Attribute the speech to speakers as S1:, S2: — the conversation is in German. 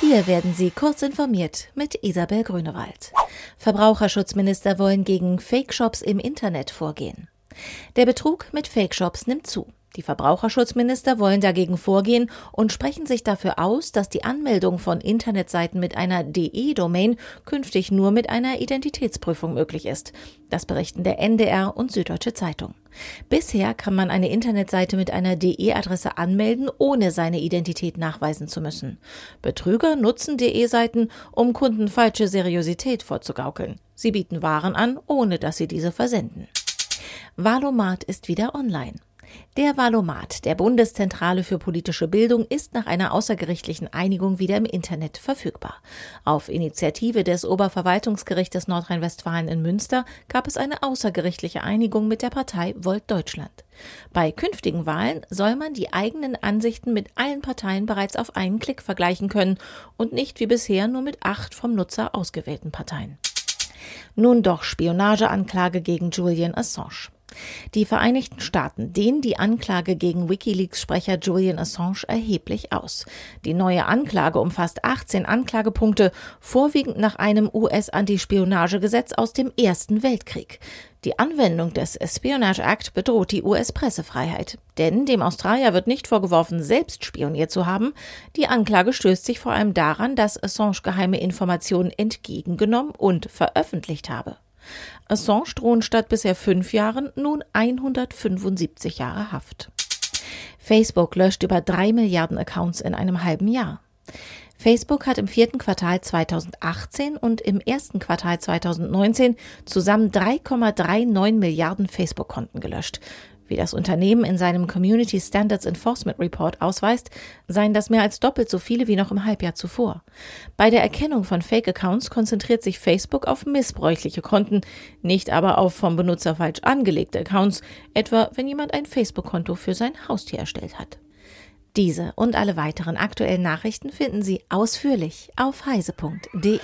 S1: Hier werden Sie kurz informiert mit Isabel Grünewald. Verbraucherschutzminister wollen gegen Fake-Shops im Internet vorgehen. Der Betrug mit Fake-Shops nimmt zu. Die Verbraucherschutzminister wollen dagegen vorgehen und sprechen sich dafür aus, dass die Anmeldung von Internetseiten mit einer DE-Domain künftig nur mit einer Identitätsprüfung möglich ist. Das berichten der NDR und Süddeutsche Zeitung. Bisher kann man eine Internetseite mit einer DE-Adresse anmelden, ohne seine Identität nachweisen zu müssen. Betrüger nutzen DE-Seiten, um Kunden falsche Seriosität vorzugaukeln. Sie bieten Waren an, ohne dass sie diese versenden. Valomat ist wieder online. Der Valomat der Bundeszentrale für politische Bildung ist nach einer außergerichtlichen Einigung wieder im Internet verfügbar. Auf Initiative des Oberverwaltungsgerichtes Nordrhein-Westfalen in Münster gab es eine außergerichtliche Einigung mit der Partei Volt Deutschland. Bei künftigen Wahlen soll man die eigenen Ansichten mit allen Parteien bereits auf einen Klick vergleichen können und nicht wie bisher nur mit acht vom Nutzer ausgewählten Parteien. Nun doch Spionageanklage gegen Julian Assange. Die Vereinigten Staaten dehnen die Anklage gegen Wikileaks-Sprecher Julian Assange erheblich aus. Die neue Anklage umfasst 18 Anklagepunkte, vorwiegend nach einem US-Antispionagegesetz aus dem Ersten Weltkrieg. Die Anwendung des Espionage Act bedroht die US-Pressefreiheit. Denn dem Australier wird nicht vorgeworfen, selbst spioniert zu haben. Die Anklage stößt sich vor allem daran, dass Assange geheime Informationen entgegengenommen und veröffentlicht habe. Assange drohen statt bisher fünf Jahren nun 175 Jahre Haft. Facebook löscht über drei Milliarden Accounts in einem halben Jahr. Facebook hat im vierten Quartal 2018 und im ersten Quartal 2019 zusammen 3,39 Milliarden Facebook-Konten gelöscht. Wie das Unternehmen in seinem Community Standards Enforcement Report ausweist, seien das mehr als doppelt so viele wie noch im Halbjahr zuvor. Bei der Erkennung von Fake-Accounts konzentriert sich Facebook auf missbräuchliche Konten, nicht aber auf vom Benutzer falsch angelegte Accounts, etwa wenn jemand ein Facebook-Konto für sein Haustier erstellt hat. Diese und alle weiteren aktuellen Nachrichten finden Sie ausführlich auf heise.de.